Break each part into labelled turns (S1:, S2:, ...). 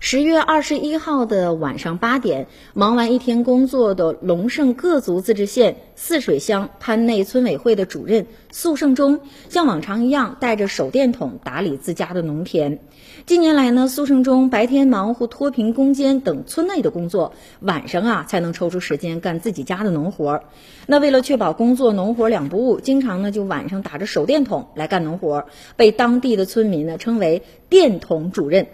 S1: 十月二十一号的晚上八点，忙完一天工作的龙胜各族自治县泗水乡潘内村委会的主任苏胜忠，像往常一样带着手电筒打理自家的农田。近年来呢，苏胜忠白天忙活脱贫攻坚等村内的工作，晚上啊才能抽出时间干自己家的农活。那为了确保工作农活两不误，经常呢就晚上打着手电筒来干农活，被当地的村民呢称为“电筒主任”。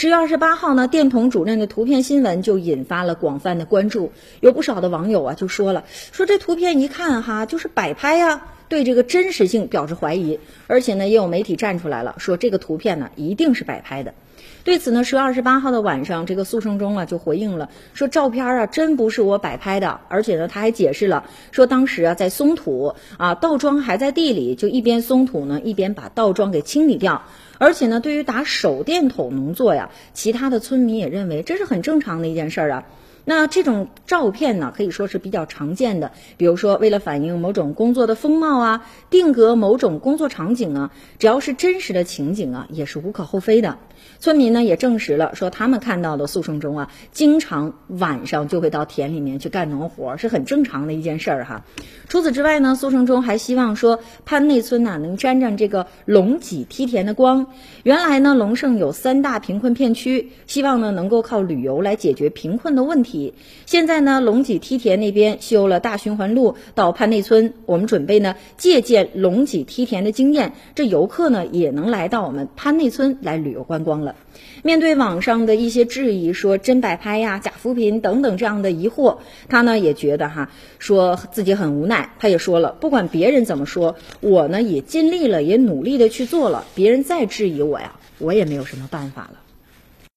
S1: 十月二十八号呢，电筒主任的图片新闻就引发了广泛的关注，有不少的网友啊就说了，说这图片一看哈就是摆拍呀，对这个真实性表示怀疑，而且呢也有媒体站出来了，说这个图片呢一定是摆拍的。对此呢，十月二十八号的晚上，这个苏胜忠啊就回应了，说照片啊真不是我摆拍的，而且呢他还解释了，说当时啊在松土啊稻庄还在地里，就一边松土呢一边把稻庄给清理掉，而且呢对于打手电筒农作呀，其他的村民也认为这是很正常的一件事儿啊。那这种照片呢，可以说是比较常见的。比如说，为了反映某种工作的风貌啊，定格某种工作场景啊，只要是真实的情景啊，也是无可厚非的。村民呢也证实了，说他们看到的宿生中啊，经常晚上就会到田里面去干农活，是很正常的一件事儿哈。除此之外呢，苏生中还希望说潘内村呢能沾沾这个龙脊梯田的光。原来呢，龙胜有三大贫困片区，希望呢能够靠旅游来解决贫困的问题题。现在呢，龙脊梯田那边修了大循环路到潘内村，我们准备呢借鉴龙脊梯田的经验，这游客呢也能来到我们潘内村来旅游观光了。面对网上的一些质疑，说真摆拍呀、假扶贫等等这样的疑惑，他呢也觉得哈，说自己很无奈。他也说了，不管别人怎么说，我呢也尽力了，也努力的去做了。别人再质疑我呀，我也没有什么办法了。